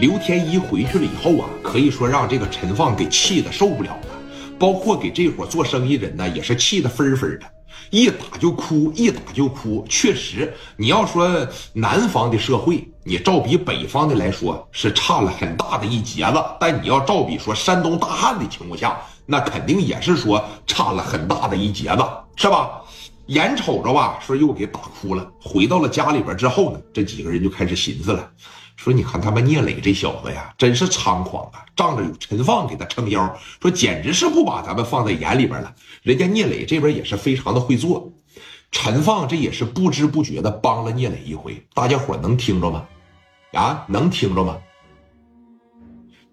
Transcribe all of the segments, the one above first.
刘天一回去了以后啊，可以说让这个陈放给气的受不了了，包括给这伙做生意人呢，也是气得分分的，一打就哭，一打就哭。确实，你要说南方的社会，你照比北方的来说是差了很大的一截子，但你要照比说山东大汉的情况下，那肯定也是说差了很大的一截子，是吧？眼瞅着吧，说又给打哭了。回到了家里边之后呢，这几个人就开始寻思了，说你看他们聂磊这小子呀，真是猖狂啊！仗着有陈放给他撑腰，说简直是不把咱们放在眼里边了。人家聂磊这边也是非常的会做，陈放这也是不知不觉的帮了聂磊一回。大家伙能听着吗？啊，能听着吗？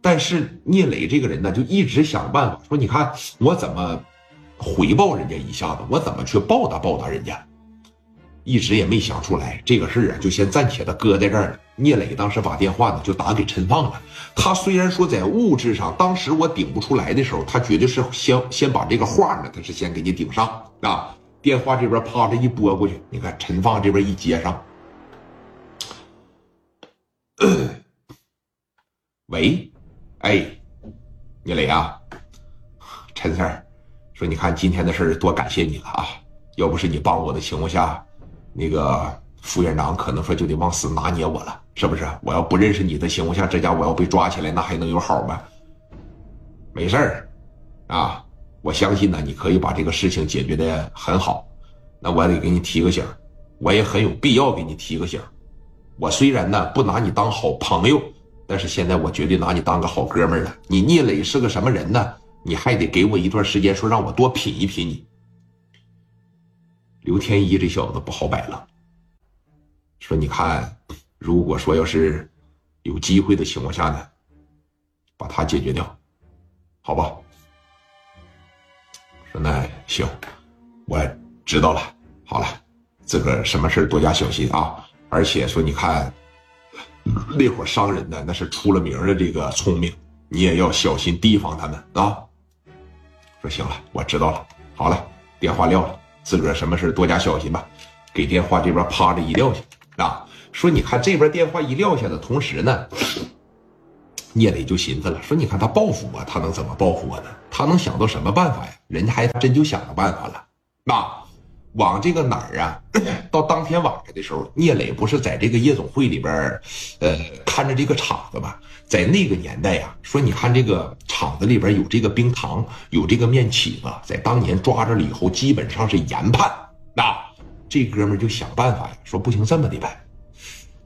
但是聂磊这个人呢，就一直想办法说，你看我怎么。回报人家一下子，我怎么去报答报答人家？一直也没想出来这个事儿啊，就先暂且的搁在这儿了。聂磊当时把电话呢就打给陈放了。他虽然说在物质上当时我顶不出来的时候，他绝对是先先把这个话呢，他是先给你顶上啊。电话这边啪着一拨过去，你看陈放这边一接上，喂，哎，聂磊啊，陈 Sir。说你看今天的事儿多感谢你了啊！要不是你帮我的情况下，那个副院长可能说就得往死拿捏我了，是不是？我要不认识你的情况下，这家我要被抓起来，那还能有好吗？没事儿，啊，我相信呢，你可以把这个事情解决的很好。那我得给你提个醒，我也很有必要给你提个醒。我虽然呢不拿你当好朋友，但是现在我绝对拿你当个好哥们儿了。你聂磊是个什么人呢？你还得给我一段时间，说让我多品一品你。刘天一这小子不好摆了，说你看，如果说要是有机会的情况下呢，把他解决掉，好吧？说那行，我知道了。好了，自个儿什么事多加小心啊！而且说你看，那伙商人呢，那是出了名的这个聪明，你也要小心提防他们啊。说行了，我知道了。好了，电话撂了，自个儿什么事多加小心吧。给电话这边趴着一撂下啊！说你看这边电话一撂下的同时呢，聂磊就寻思了，说你看他报复我，他能怎么报复我呢？他能想到什么办法呀？人家还真就想到办法了，那往这个哪儿啊？到当天晚上的时候，聂磊不是在这个夜总会里边，呃，看着这个场子吗？在那个年代呀，说你看这个厂子里边有这个冰糖，有这个面起子，在当年抓着了以后，基本上是严判。那这哥们就想办法呀，说不行这么的办，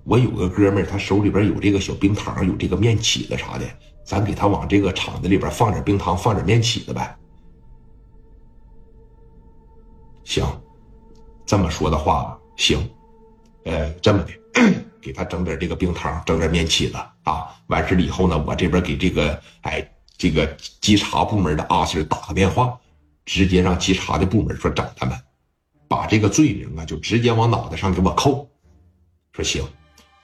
我有个哥们儿他手里边有这个小冰糖，有这个面起子啥的，咱给他往这个厂子里边放点冰糖，放点面起子呗。行，这么说的话行，呃，这么的。给他整点这个冰糖，整点面起子啊！完事了以后呢，我这边给这个哎这个稽查部门的阿星打个电话，直接让稽查的部门说找他们，把这个罪名啊就直接往脑袋上给我扣。说行，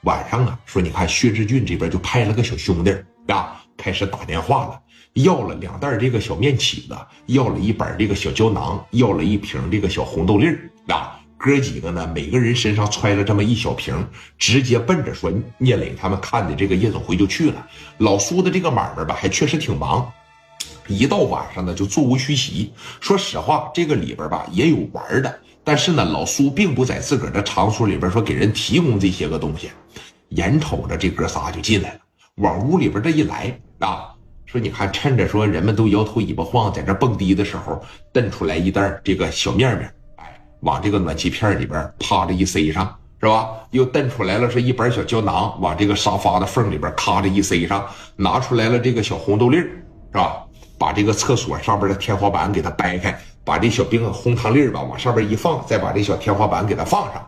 晚上啊，说你看薛志俊这边就派了个小兄弟啊，开始打电话了，要了两袋这个小面起子，要了一板这个小胶囊，要了一瓶这个小红豆粒儿啊。哥几个呢？每个人身上揣了这么一小瓶，直接奔着说聂磊他们看的这个夜总会就去了。老苏的这个买卖吧，还确实挺忙，一到晚上呢就座无虚席。说实话，这个里边吧也有玩的，但是呢，老苏并不在自个儿的场所里边说给人提供这些个东西。眼瞅着这哥仨就进来了，往屋里边这一来啊，说你看，趁着说人们都摇头尾巴晃，在这蹦迪的时候，蹬出来一袋这个小面面。哎往这个暖气片里边啪着一塞上，是吧？又蹬出来了是一板小胶囊，往这个沙发的缝里边咔着一塞上，拿出来了这个小红豆粒，是吧？把这个厕所上边的天花板给它掰开，把这小冰红糖粒吧往上边一放，再把这小天花板给它放上，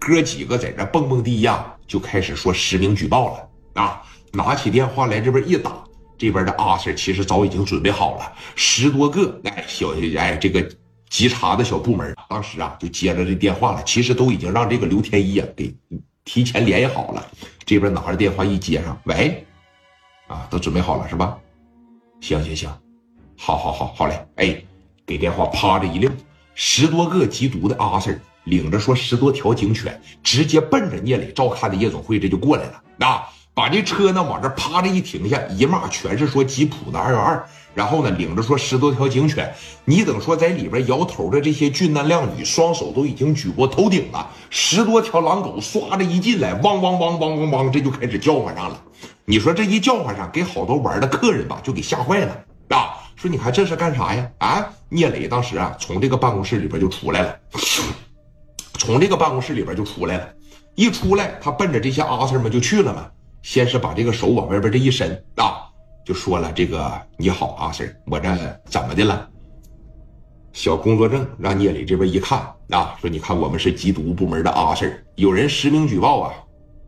哥几个在这蹦蹦迪呀，就开始说实名举报了啊！拿起电话来这边一打，这边的阿 Sir 其实早已经准备好了，十多个哎小哎这个。稽查的小部门当时啊就接了这电话了，其实都已经让这个刘天一啊给提前联系好了。这边拿着电话一接上，喂，啊，都准备好了是吧？行行行，好好好好嘞，哎，给电话啪的一撂，十多个缉毒的阿 Sir 领着说十多条警犬，直接奔着聂磊照看的夜总会这就过来了。啊，把这车呢往这趴着一停下，一骂全是说吉普的二幺二，然后呢领着说十多条警犬，你等说在里边摇头的这些俊男靓女，双手都已经举过头顶了，十多条狼狗唰的一进来，汪汪汪汪汪汪，这就开始叫唤上了。你说这一叫唤上，给好多玩的客人吧就给吓坏了啊！说你看这是干啥呀？啊！聂磊当时啊从这个办公室里边就出来了，从这个办公室里边就出来了，一出来他奔着这些阿 Sir 们就去了嘛。先是把这个手往外边这一伸啊，就说了：“这个你好，阿 Sir，我这怎么的了？”小工作证让聂磊这边一看啊，说：“你看我们是缉毒部门的阿 Sir，有人实名举报啊，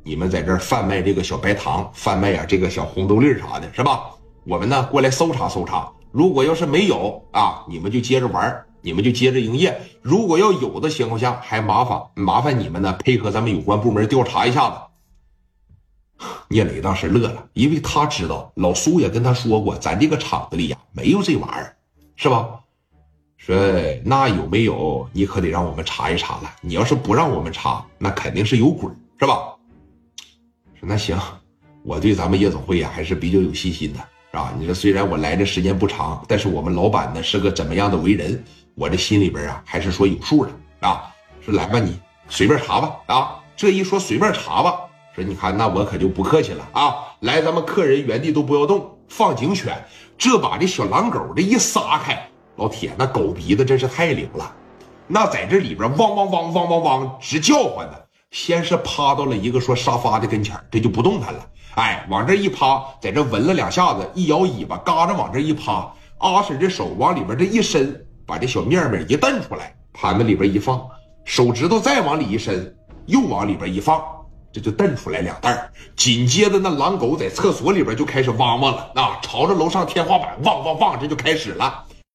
你们在这儿贩卖这个小白糖，贩卖啊这个小红豆粒啥的，是吧？我们呢过来搜查搜查，如果要是没有啊，你们就接着玩，你们就接着营业；如果要有的情况下，还麻烦麻烦你们呢配合咱们有关部门调查一下子。”聂磊当时乐了，因为他知道老苏也跟他说过，咱这个厂子里呀没有这玩意儿，是吧？说那有没有？你可得让我们查一查了。你要是不让我们查，那肯定是有鬼，是吧？说那行，我对咱们夜总会呀还是比较有信心的，啊？你说虽然我来的时间不长，但是我们老板呢是个怎么样的为人，我这心里边啊还是说有数的啊。说来吧，你随便查吧啊！这一说随便查吧。说你看，那我可就不客气了啊！来，咱们客人原地都不要动，放警犬。这把这小狼狗这一撒开，老铁，那狗鼻子真是太灵了。那在这里边汪汪汪汪汪汪直叫唤呢。先是趴到了一个说沙发的跟前，这就不动弹了。哎，往这一趴，在这闻了两下子，一摇尾巴，嘎着往这一趴。阿婶这手往里边这一伸，把这小面面一蹬出来，盘子里边一放，手指头再往里一伸，又往里边一放。这就瞪出来两袋紧接着那狼狗在厕所里边就开始汪汪了，啊，朝着楼上天花板汪汪汪，这就开始了。